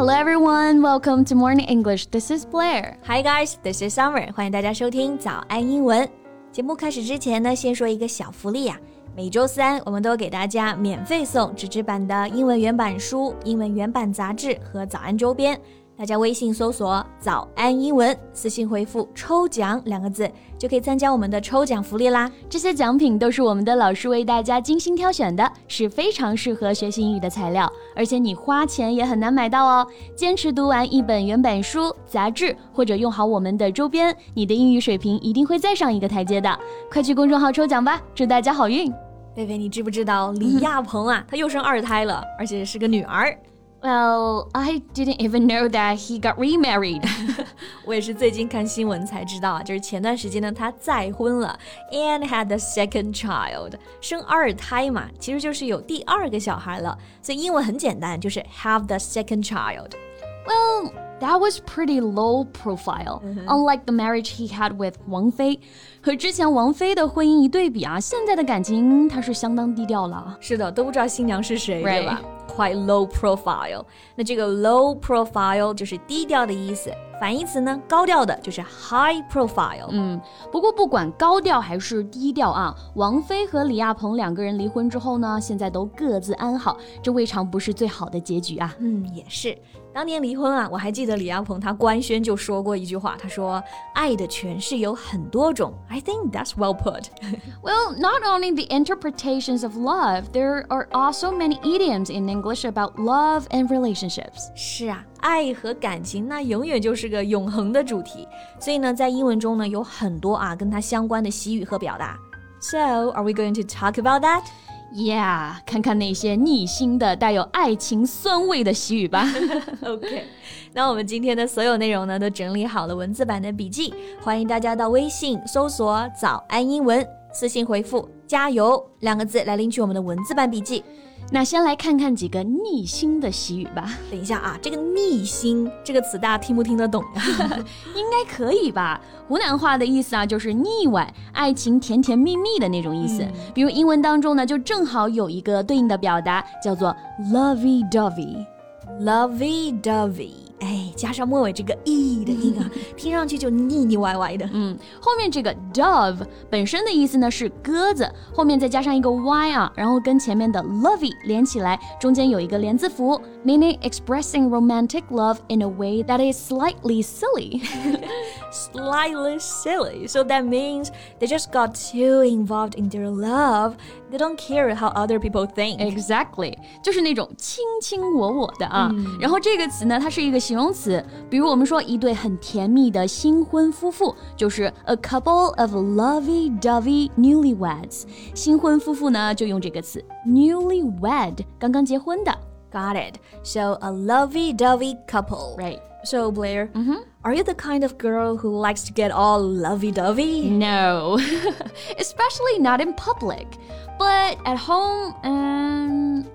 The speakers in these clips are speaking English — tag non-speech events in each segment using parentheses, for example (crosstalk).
Hello everyone, welcome to Morning English. This is Blair. Hi guys, this is Summer. 欢迎大家收听早安英文。节目开始之前呢，先说一个小福利呀、每周三我们都给大家免费送纸质版的英文原版书、英文原版杂志和早安周边。大家微信搜索“早安英文”，私信回复“抽奖”两个字，就可以参加我们的抽奖福利啦。这些奖品都是我们的老师为大家精心挑选的，是非常适合学习英语的材料，而且你花钱也很难买到哦。坚持读完一本原版书、杂志，或者用好我们的周边，你的英语水平一定会再上一个台阶的。快去公众号抽奖吧，祝大家好运！贝贝，你知不知道李亚鹏啊，他又生二胎了，而且是个女儿。Well, I didn't even know that he got remarried. (laughs) 我也是最近看新闻才知道啊，就是前段时间呢，他再婚了，and had the second child，生二胎嘛，其实就是有第二个小孩了。所以英文很简单，就是 have the second child。 Well, that was pretty low profile, unlike the marriage he had with 王菲。和之前王菲的婚姻一对比啊，现在的感情他是相当低调了。是的，都不知道新娘是谁 Right 对吧 ？Quite low profile。那这个 low profile 就是低调的意思，反义词呢，高调的就是 high profile。嗯，不过不管高调还是低调啊，王菲和李亚鹏两个人离婚之后呢，现在都各自安好，这未尝不是最好的结局啊。嗯，也是。当年离婚啊，我还记得李亚鹏他官宣就说过一句话，他说：“爱的诠释有很多种。” I think that's well put. (laughs) Well, not only the interpretations of love, there are also many idioms in English about love and relationships. 是啊，爱和感情那永远就是个永恒的主题。所以呢，在英文中呢，有很多啊跟它相关的习语和表达。So, are we going to talk about that? Yeah，看看那些逆心的、带有爱情酸味的习语吧。(laughs) OK，那我们今天的所有内容呢，都整理好了文字版的笔记，欢迎大家到微信搜索“早安英文”，私信回复“加油”两个字来领取我们的文字版笔记。那先来看看几个逆心的习语吧，等一下啊，这个“逆心”这个词大家听不听得懂呀？(laughs) (laughs) 应该可以吧？湖南话的意思啊，就是腻歪、爱情甜甜蜜蜜的那种意思。比如英文当中呢，就正好有一个对应的表达，叫做 lovey dovey。Lovey dovey，哎，加上末尾这个 e 的音啊，听上去就腻腻歪歪的。嗯，后面这个 (laughs) dove 本身的意思呢是鸽子，后面再加上一个 y 啊，然后跟前面的 lovey 连起来，中间有一个连字符，meaning expressing romantic love in a way that is slightly silly。 (laughs) Slightly silly, so that means they just got too involved in their love. They don't care how other people think. Exactly，就是那种卿卿我我的啊。然后这个词呢，它是一个 形容词，比如我们说一对很甜蜜的新婚夫妇，就是 a couple of lovey-dovey newlyweds。新婚夫妇呢，就用这个词 newlywed，刚刚结婚的。 Got it. So a lovey-dovey couple. Right. So Blair, are you the kind of girl who likes to get all lovey-dovey? No, (laughs) especially not in public, but at home, um,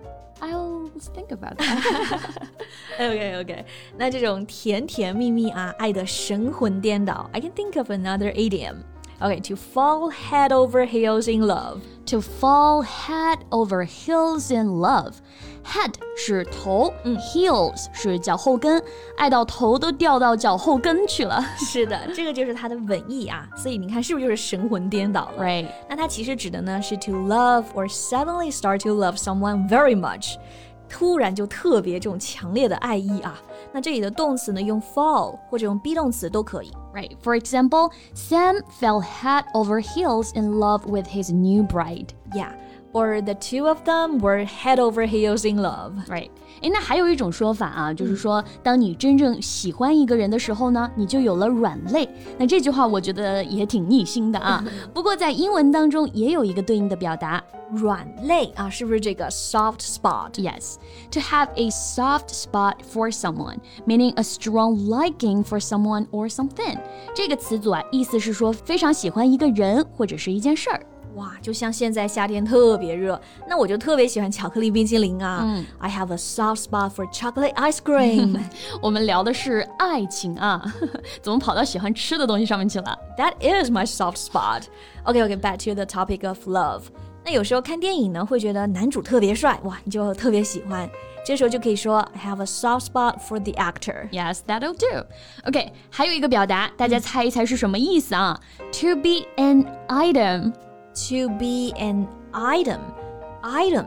I'll think about that. (laughs) OK OK，那这种甜甜蜜蜜啊，爱的神魂颠倒。I can think of another idiom. Okay, to fall head over heels in love. to fall head over heels in love. Head 是头、h e e l s 是脚后跟，爱到头都掉到脚后跟去了。是的，这个就是它的本意啊。所以你看，是不是就是神魂颠倒了 Right. (laughs) 那它其实指的呢是 to love or suddenly start to love someone very much， 突然就特别这种强烈的爱意啊。那这里的动词呢用 fall 或者用 be 动词都可以。 Right. For example, Sam fell head over heels in love with his new bride. Yeah, or the two of them were head over heels in love. Right. 诶，那还有一种说法啊，就是说，当你真正喜欢一个人的时候呢，你就有了软肋。那这句话我觉得也挺逆心的啊。不过在英文当中也有一个对应的表达软肋啊，是不是这个 (laughs) soft spot？ Yes, to have a soft spot for someone, meaning a strong liking for someone or something. 这个词组啊，意思是说非常喜欢一个人或者是一件事儿。 哇，就像现在夏天特别热，那我就特别喜欢巧克力冰淇淋啊。I have a soft spot for chocolate ice cream. 我们聊的是爱情啊，怎么跑到喜欢吃的东西上面去了？ That (laughs) (laughs) is my soft spot. Okay, okay, back to the topic of love. 那有时候看电影呢，会觉得男主特别帅，哇，你就特别喜欢。这时候就可以说 I have a soft spot for the actor. Yes, that'll do. OK，还有一个表达，大家猜一猜是什么意思啊？To be an item. To be an item. Item，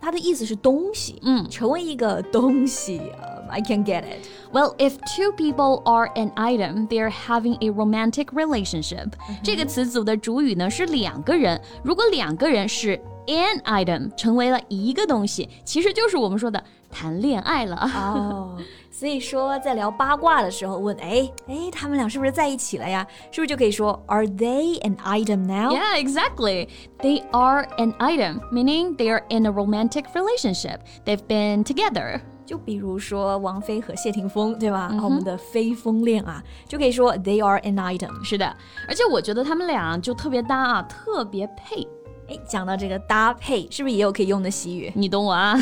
它的意思是东西，嗯，成为一个东西。Um, I can get it. Well, if two people are an item, they're having a romantic relationship. 这个词组的主语呢是两个人，如果两个人是 an item 成为了一个东西，其实就是我们说的谈恋爱了。哦，所以说在聊八卦的时候问，哎哎，他们俩是不是在一起了呀？是不是就可以说 Are they an item now? Yeah, exactly. They are an item, meaning they are in a romantic relationship. They've been together. 就比如说王菲和谢霆锋，对吧？我们的飞风恋啊，就可以说 They are an item。是的，而且我觉得他们俩就特别搭啊，特别配。 哎，讲到这个搭配，是不是也有可以用的习语？你懂我啊？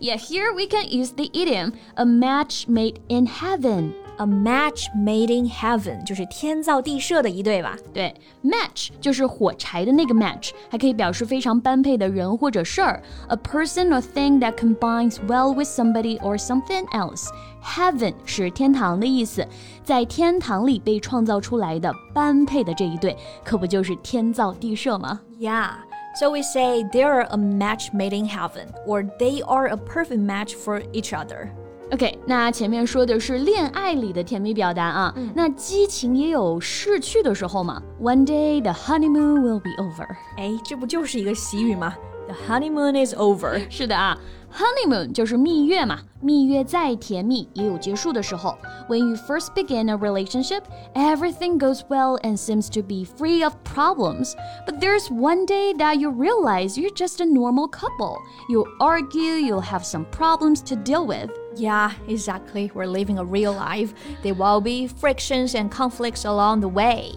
Yeah, here (laughs) we can use the idiom "a match made in heaven." A match made in heaven 就是天造地设的一对吧？对，match 就是火柴的那个 match，还可以表示非常般配的人或者事儿。A person or thing that combines well with somebody or something else. Heaven 是天堂的意思，在天堂里被创造出来的般配的这一对，可不就是天造地设吗？Yeah. So we say they're a match made in heaven, or they are a perfect match for each other. OK，那前面说的是恋爱里的甜蜜表达啊，嗯、那激情也有逝去的时候嘛。One day the honeymoon will be over。哎，这不就是一个习语吗 ？The honeymoon is over。是的啊。Honeymoon 就是蜜月嘛，蜜月再甜蜜也有结束的时候。When you first begin a relationship, everything goes well and seems to be free of problems. But there's one day that you realize you're just a normal couple. You'll argue, you'll have some problems to deal with. Yeah, exactly. We're living a real life. There will be frictions and conflicts along the way.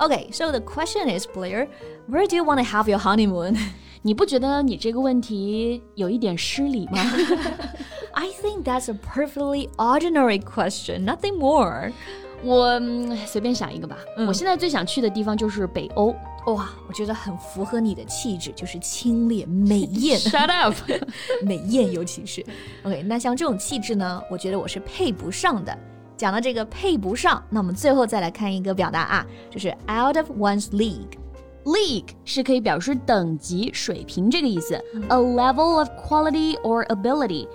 Okay, so the question is, Blair, where do you want to have your honeymoon? (laughs) 你不觉得你这个问题有一点失礼吗？(laughs) I think that's a perfectly ordinary question, nothing more. 我随便想一个吧。我现在最想去的地方就是北欧。哇，我觉得很符合你的气质，就是清冽美艳。(laughs) Shut up，(laughs) 美艳尤其是。OK，那像这种气质呢，我觉得我是配不上的。讲到这个配不上，那我们最后再来看一个表达啊，就是 out of one's league。League 是可以表示等级、水平这个意思。A level of quality or ability.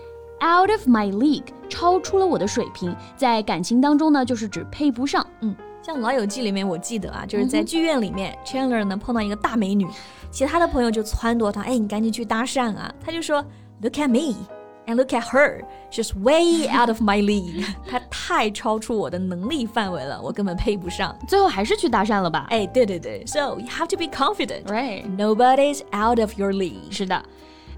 Out of my league，超出了我的水平。在感情当中呢，就是指配不上。嗯，像《老友记》里面，我记得啊，就是在剧院里面、嗯、，Chandler 呢碰到一个大美女，其他的朋友就撺掇他，哎，你赶紧去搭讪啊。他就说，Look at me。And look at her, she's way out of my league. (laughs) (laughs) 她太超出我的能力范围了，我根本配不上。最后还是去搭讪了吧？哎，对对对，So you have to be confident, right? Nobody's out of your league. 是的。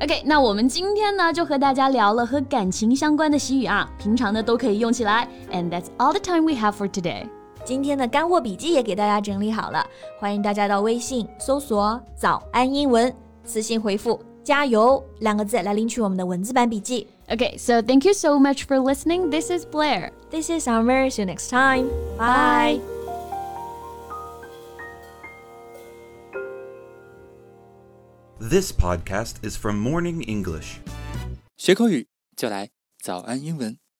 OK，那我们今天呢就和大家聊了和感情相关的习语啊，平常呢都可以用起来。And that's all the time we have for today. 今天的干货笔记也给大家整理好了，欢迎大家到微信搜索“早安英文”，私信回复。 加油两个字来领取我们的文字版笔记。 Okay, so thank you so much for listening. This is Blair. This is Summer. See you next time. Bye. This podcast is from Morning English. 学口语就来早安英文。